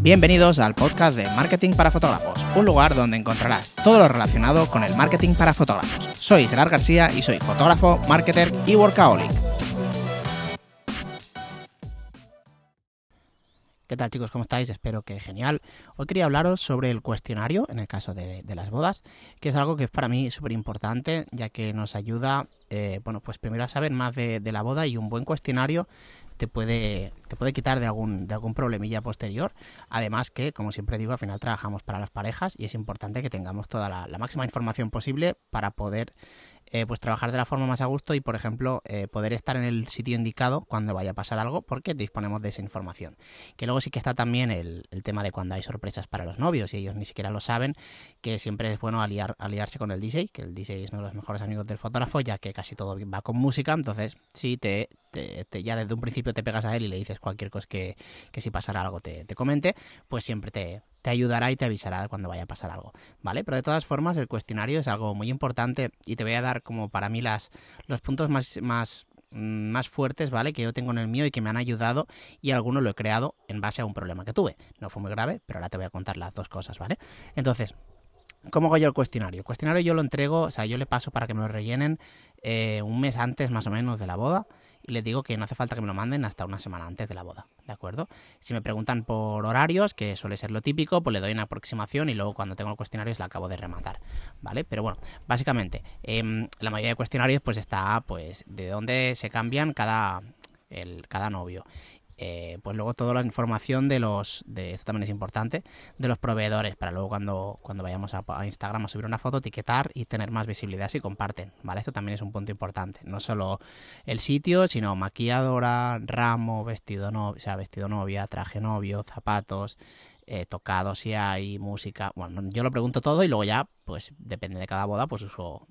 Bienvenidos al podcast de Marketing para Fotógrafos, un lugar donde encontrarás todo lo relacionado con el marketing para fotógrafos. Soy Gerard García y soy fotógrafo, marketer y workaholic. ¿Qué tal chicos? ¿Cómo estáis? Espero que genial. Hoy quería hablaros sobre el cuestionario en el caso de, las bodas, que es algo que es para mí súper importante, ya que nos ayuda, eh, bueno, pues primero a saber más de, de la boda y un buen cuestionario te puede, te puede quitar de algún, de algún problemilla posterior. Además que, como siempre digo, al final trabajamos para las parejas y es importante que tengamos toda la, la máxima información posible para poder eh, pues trabajar de la forma más a gusto y, por ejemplo, eh, poder estar en el sitio indicado cuando vaya a pasar algo porque disponemos de esa información. Que luego sí que está también el, tema de cuando hay sorpresas para los novios y ellos ni siquiera lo saben, que siempre es bueno aliar, aliarse con el DJ, que el DJ es uno de los mejores amigos del fotógrafo, ya que casi todo va con música, entonces si te, ya desde un principio te pegas a él y le dices cualquier cosa que, que si pasara algo te, te comente, pues siempre te, te ayudará y te avisará cuando vaya a pasar algo, ¿vale? Pero de todas formas el cuestionario es algo muy importante y te voy a dar como para mí las, los puntos más, más, mm, más fuertes, ¿vale? Que yo tengo en el mío y que me han ayudado y algunos lo he creado en base a un problema que tuve. No fue muy grave, pero ahora te voy a contar las dos cosas, ¿vale? Entonces, ¿Cómo hago yo el cuestionario? El cuestionario yo lo entrego, o sea, yo le paso para que me lo rellenen eh, un mes antes más o menos de la boda les digo que no hace falta que me lo manden hasta una semana antes de la boda, ¿de acuerdo? Si me preguntan por horarios, que suele ser lo típico, pues le doy una aproximación y luego cuando tengo el cuestionario la acabo de rematar, ¿vale? Pero bueno, básicamente, em, la mayoría de cuestionarios pues está pues de dónde se cambian cada, el, cada novio. Eh, pues luego toda la información de los, de esto también es importante, de los proveedores, para luego cuando, cuando vayamos a, Instagram a subir una foto, etiquetar y tener más visibilidad si comparten, ¿vale? Esto también es un punto importante, no solo el sitio, sino maquilladora, ramo, vestido novio, o sea, vestido novia, traje novio, zapatos, eh, tocado si hay, música, bueno, yo lo pregunto todo y luego ya, pues depende de cada boda, pues uso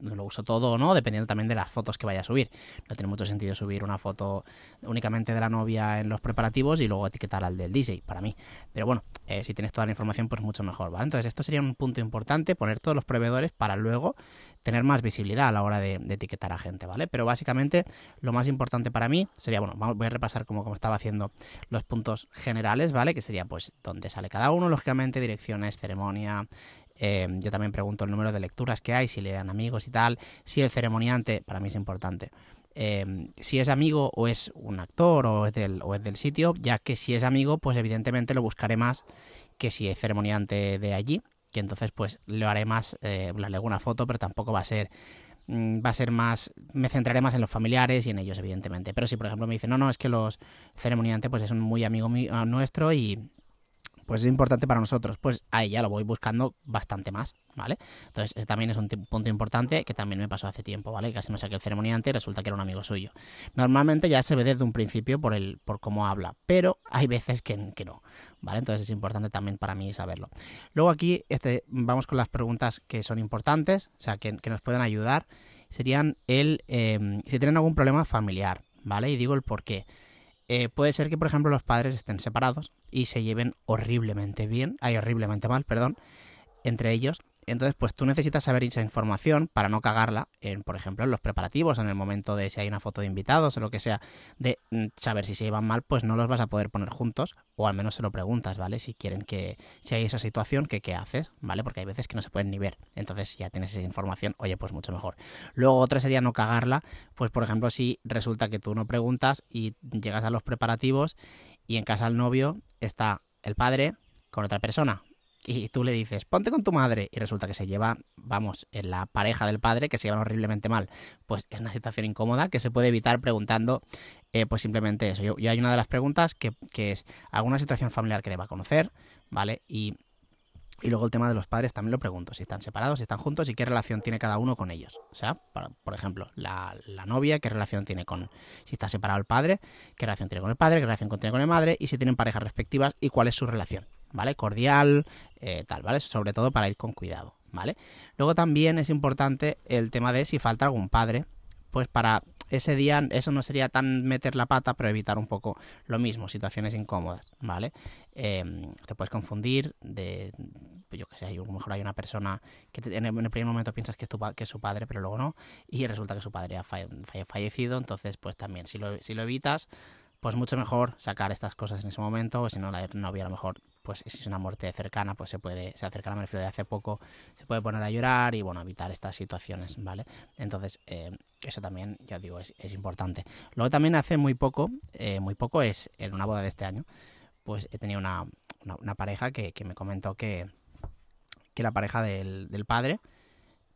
lo uso todo o no, dependiendo también de las fotos que vaya a subir. No tiene mucho sentido subir una foto únicamente de la novia en los preparativos y luego etiquetar al del DJ, para mí. Pero bueno, eh, si tienes toda la información, pues mucho mejor, ¿vale? Entonces, esto sería un punto importante, poner todos los proveedores para luego tener más visibilidad a la hora de, etiquetar a gente, ¿vale? Pero básicamente, lo más importante para mí sería, bueno, voy a repasar como, estaba haciendo los puntos generales, ¿vale? Que sería, pues, dónde sale cada uno, lógicamente, direcciones, ceremonia, Em, yo también pregunto el número de lecturas que hay, si le dan amigos y tal. Si el ceremoniante, para mí es importante. Em, si es amigo o es un actor o es, del, o es del sitio, ya que si es amigo, pues evidentemente lo buscaré más que si es ceremoniante de allí, que entonces pues lo haré más, eh, le hago una foto, pero tampoco va a ser mm, va a ser más, me centraré más en los familiares y en ellos, evidentemente. Pero si, por ejemplo, me dicen, no, no, es que los ceremoniantes, pues es un muy amigo nuestro y, pues es importante para nosotros. Pues ahí ya lo voy buscando bastante más, ¿vale? Entonces, ese también es un punto importante que también me pasó hace tiempo, ¿vale? Casi me saqué el ceremoniante y resulta que era un amigo suyo. Normalmente ya se ve desde un principio por, el, por cómo habla, pero hay veces que, no, ¿vale? Entonces es importante también para mí saberlo. Luego aquí este, vamos con las preguntas que son importantes, o sea, que, nos pueden ayudar. Serían el, em, si tienen algún problema familiar, ¿vale? Y digo el por qué. Eh, puede ser que, por ejemplo, los padres estén separados y se lleven horriblemente bien, hay horriblemente mal, perdón, entre ellos entonces, pues tú necesitas saber esa información para no cagarla, en, por ejemplo, en los preparativos, en el momento de si hay una foto de invitados o lo que sea, de mm, saber si se llevan mal, pues no los vas a poder poner juntos, o al menos se lo preguntas, ¿vale? Si quieren que, si hay esa situación, que qué haces, ¿vale? Porque hay veces que no se pueden ni ver. Entonces ya tienes esa información, oye, pues mucho mejor. Luego otra sería no cagarla, pues por ejemplo, si resulta que tú no preguntas y llegas a los preparativos y en casa del novio está el padre con otra persona, y tú le dices, ponte con tu madre, y resulta que se lleva, vamos, en la pareja del padre, que se llevan horriblemente mal, pues es una situación incómoda que se puede evitar preguntando, eh, pues simplemente eso. Yo, hay una de las preguntas que, que, es alguna situación familiar que deba conocer, ¿vale? Y, y luego el tema de los padres también lo pregunto, si están separados, si están juntos y qué relación tiene cada uno con ellos. O sea, por, ejemplo, la, la, novia, qué relación tiene con, si está separado el padre, qué relación tiene con el padre, qué relación tiene con la madre, y si tienen parejas respectivas y cuál es su relación. ¿Vale? Cordial, eh, tal, ¿vale? Sobre todo para ir con cuidado, ¿vale? Luego también es importante el tema de si falta algún padre, pues para ese día eso no sería tan meter la pata, pero evitar un poco lo mismo, situaciones incómodas, ¿vale? Em, te puedes confundir de, yo que sé, a lo mejor hay una persona que en, el, primer momento piensas que es, tu, que es su padre, pero luego no, y resulta que su padre ha fallecido, entonces pues también si lo, si lo evitas, pues mucho mejor sacar estas cosas en ese momento, o si no, la novia a lo mejor, pues si es una muerte cercana, pues se puede, se acerca me refiero de hace poco, se puede poner a llorar y bueno, evitar estas situaciones, ¿vale? Entonces, eh, eso también, ya digo, es, importante. Luego también hace muy poco, eh, muy poco es en una boda de este año, pues he tenido una, una, pareja que, que, me comentó que, que la pareja del, del padre,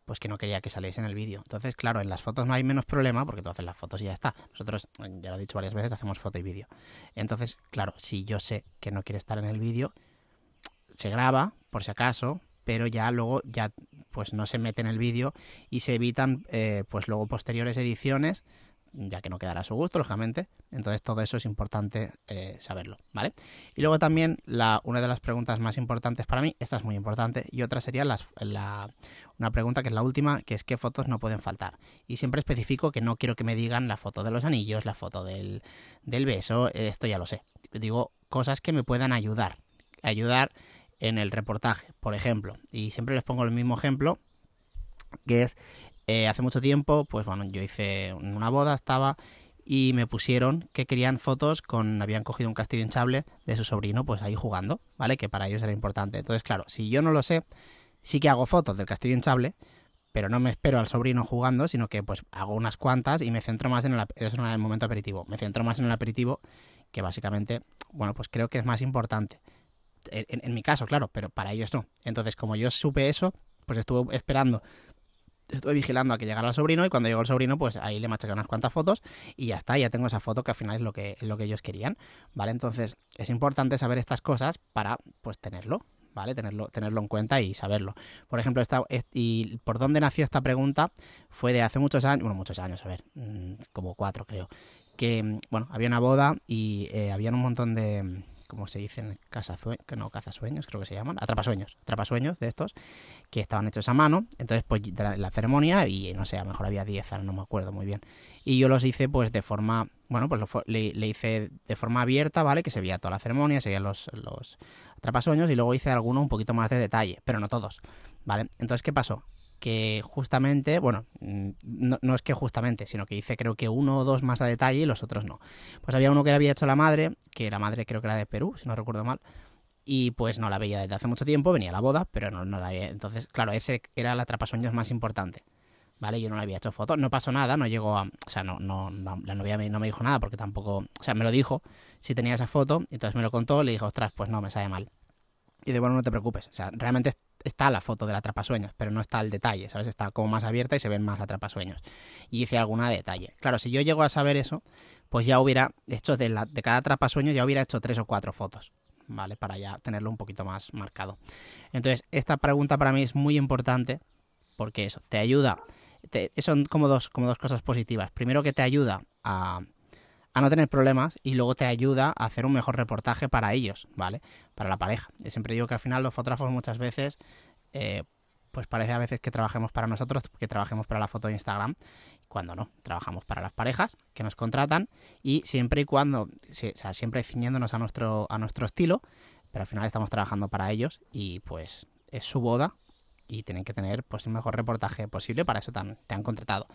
pues que no quería que saliese en el vídeo. Entonces, claro, en las fotos no hay menos problema porque tú haces las fotos y ya está. Nosotros, ya lo he dicho varias veces, hacemos foto y vídeo. Entonces, claro, si yo sé que no quiere estar en el vídeo, se graba, por si acaso, pero ya luego ya pues no se mete en el vídeo y se evitan eh, pues luego posteriores ediciones ya que no quedará a su gusto, lógicamente. Entonces todo eso es importante eh, saberlo, ¿vale? Y luego también una de las preguntas más importantes para mí, esta es muy importante, y otra sería las, la, una pregunta que es la última, que es qué fotos no pueden faltar. Y siempre especifico que no quiero que me digan la foto de los anillos, la foto del, del beso, esto ya lo sé. Digo cosas que me puedan ayudar, ayudar en el reportaje, por ejemplo. Y siempre les pongo el mismo ejemplo, que es eh, hace mucho tiempo, pues bueno, yo hice una boda, estaba y me pusieron que querían fotos con, habían cogido un castillo hinchable de su sobrino, pues ahí jugando, ¿vale? Que para ellos era importante. Entonces, claro, si yo no lo sé, sí que hago fotos del castillo hinchable, pero no me espero al sobrino jugando, sino que pues hago unas cuantas y me centro más en el, en el momento aperitivo. Me centro más en el aperitivo, que básicamente, bueno, pues creo que es más importante. en mi caso, claro, pero para ellos no. Entonces, como yo supe eso, pues estuve esperando estuve vigilando a que llegara el sobrino y cuando llegó el sobrino, pues ahí le machaqué unas cuantas fotos y ya está, ya tengo esa foto que al final es lo que, es lo que ellos querían, ¿vale? Entonces es importante saber estas cosas para pues tenerlo, ¿vale? Tenerlo, tenerlo en cuenta y saberlo. Por ejemplo, esta, y por dónde nació esta pregunta fue de hace muchos años, bueno, muchos años, a ver, mm, como cuatro creo, que, bueno, había una boda y eh, habían un montón de como se dice en casa que no cazasueños, creo que se llaman, atrapasueños, atrapasueños de estos, que estaban hechos a mano. Entonces, pues la, ceremonia, y no sé, a lo mejor había 10, no me acuerdo muy bien. Y yo los hice pues de forma, bueno, pues le, le, hice de forma abierta, ¿vale? Que se veía toda la ceremonia, se veían los, los atrapasueños, y luego hice algunos un poquito más de detalle, pero no todos, ¿vale? Entonces, ¿qué pasó? Que justamente, bueno, mm, no, es que justamente, sino que hice creo que uno o dos más a detalle y los otros no. Pues había uno que le había hecho la madre, que la madre creo que era de Perú, si no recuerdo mal, y pues no la veía desde hace mucho tiempo, venía a la boda, pero no, no la veía. Entonces, claro, ese era la atrapasueños más importante. ¿Vale? Yo no le había hecho foto, no pasó nada, no llegó a. O sea, no, no, la novia no me dijo nada porque tampoco. O sea, me lo dijo si tenía esa foto, entonces me lo contó, le dije, ostras, pues no, me sale mal. Y de bueno, no te preocupes. O sea, realmente está la foto del atrapasueños, pero no está el detalle, ¿sabes? Está como más abierta y se ven más atrapasueños. Y hice alguna detalle. Claro, si yo llego a saber eso, pues ya hubiera hecho de, la, de cada atrapasueños, ya hubiera hecho tres o cuatro fotos, ¿vale? Para ya tenerlo un poquito más marcado. Entonces, esta pregunta para mí es muy importante porque eso, te ayuda. son como dos, como dos cosas positivas. Primero que te ayuda a a no tener problemas y luego te ayuda a hacer un mejor reportaje para ellos, ¿vale? Para la pareja. Yo siempre digo que al final los fotógrafos muchas veces, eh, pues parece a veces que trabajemos para nosotros, que trabajemos para la foto de Instagram, cuando no, trabajamos para las parejas que nos contratan y siempre y cuando, o sea, siempre ciñéndonos a nuestro, a nuestro estilo, pero al final estamos trabajando para ellos y pues es su boda y tienen que tener pues el mejor reportaje posible, para eso te han contratado.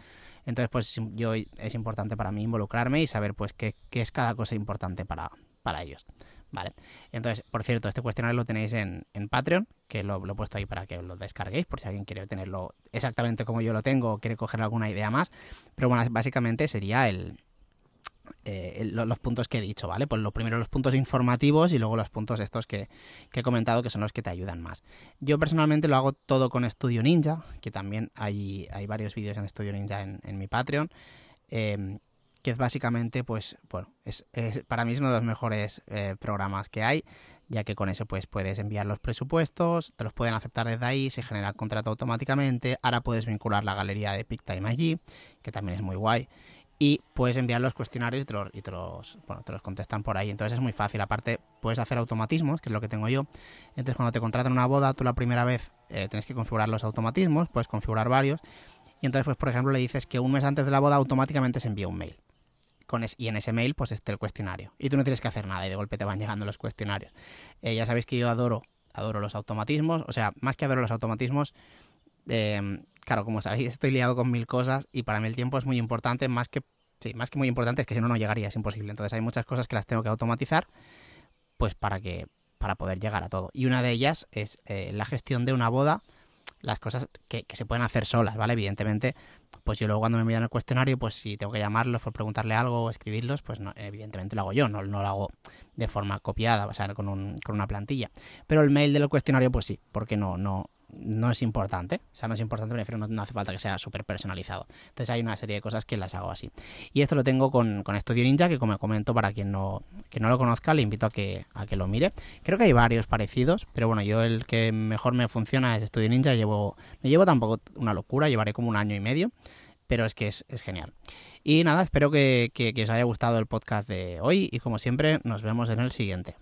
Entonces, pues yo es importante para mí involucrarme y saber pues qué, es cada cosa importante para, para ellos. Vale. Entonces, por cierto, este cuestionario lo tenéis en, en Patreon, que lo, lo, he puesto ahí para que lo descarguéis, por si alguien quiere tenerlo exactamente como yo lo tengo o quiere coger alguna idea más. Pero bueno, básicamente sería el, eh, los puntos que he dicho, ¿vale? Pues lo primero los puntos informativos y luego los puntos estos que, he comentado que son los que te ayudan más. Yo personalmente lo hago todo con Studio Ninja, que también hay, hay varios vídeos en Studio Ninja en, mi Patreon, em, que es básicamente, pues, bueno, es, para mí es uno de los mejores eh, programas que hay, ya que con eso pues puedes enviar los presupuestos, te los pueden aceptar desde ahí, se genera el contrato automáticamente, ahora puedes vincular la galería de PicTime allí, que también es muy guay y puedes enviar los cuestionarios y te los, bueno, te los contestan por ahí. Entonces es muy fácil. Aparte, puedes hacer automatismos, que es lo que tengo yo. Entonces, cuando te contratan una boda, tú la primera vez eh, tienes que configurar los automatismos, puedes configurar varios. Y entonces, pues, por ejemplo, le dices que un mes antes de la boda automáticamente se envía un mail. Con y en ese mail, pues, esté el cuestionario. Y tú no tienes que hacer nada y de golpe te van llegando los cuestionarios. Eh, ya sabéis que yo adoro, adoro los automatismos. O sea, más que adoro los automatismos, eh, claro, como sabéis, estoy liado con mil cosas y para mí el tiempo es muy importante, más que Sí, más que muy importante es que si no, no llegaría, es imposible. Entonces hay muchas cosas que las tengo que automatizar, pues para que para poder llegar a todo. Y una de ellas es eh, la gestión de una boda, las cosas que, se pueden hacer solas, ¿vale? Evidentemente, pues yo luego cuando me envían el cuestionario, pues si tengo que llamarlos por preguntarle algo o escribirlos, pues no, evidentemente lo hago yo, no, no, lo hago de forma copiada, o sea, con, un, con una plantilla. Pero el mail del cuestionario, pues sí, porque no, no, no es importante. O sea, no es importante, prefiero no, no hace falta que sea súper personalizado. Entonces hay una serie de cosas que las hago así. Y esto lo tengo con, con Studio Ninja, que como comento, para quien no, que no lo conozca, le invito a que, a que lo mire. Creo que hay varios parecidos, pero bueno, yo el que mejor me funciona es Studio Ninja. Llevo, no llevo tampoco una locura, llevaré como un año y medio. Pero es que es, genial. Y nada, espero que os haya gustado el podcast de hoy y como siempre nos vemos en el siguiente.